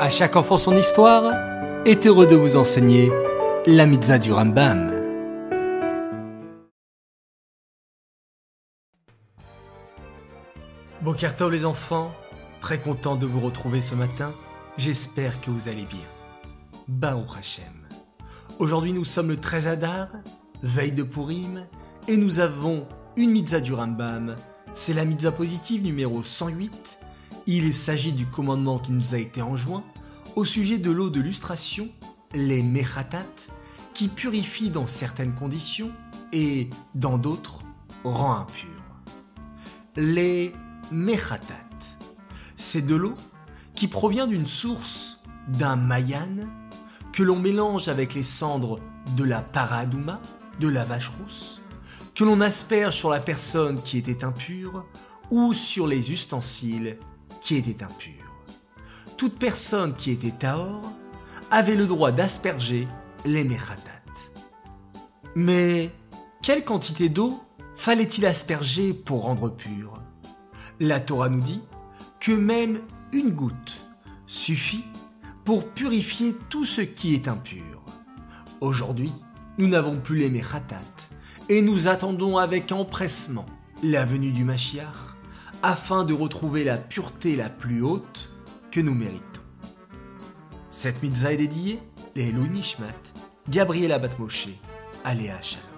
À chaque enfant son histoire est heureux de vous enseigner la mitzvah du Rambam. Bokertov les enfants, très content de vous retrouver ce matin. J'espère que vous allez bien. Baruch Hashem. Aujourd'hui nous sommes le 13 Adar, veille de Purim, et nous avons une mitzvah du Rambam. C'est la mitzvah positive numéro 108. Il s'agit du commandement qui nous a été enjoint au sujet de l'eau de lustration, les mechatat, qui purifie dans certaines conditions et dans d'autres rend impur. Les mechatat, c'est de l'eau qui provient d'une source, d'un mayan, que l'on mélange avec les cendres de la paradouma, de la vache rousse, que l'on asperge sur la personne qui était impure ou sur les ustensiles qui étaient impurs. Toute personne qui était taor avait le droit d'asperger les mechatat. Mais quelle quantité d'eau fallait-il asperger pour rendre pur? La Torah nous dit que même une goutte suffit pour purifier tout ce qui est impur. Aujourd'hui, nous n'avons plus les mechatat et nous attendons avec empressement la venue du Mashiach afin de retrouver la pureté la plus haute que nous méritons. Cette mitzvah est dédiée les Nishmat, Gabriela Batmoshe, Aléa Shalom.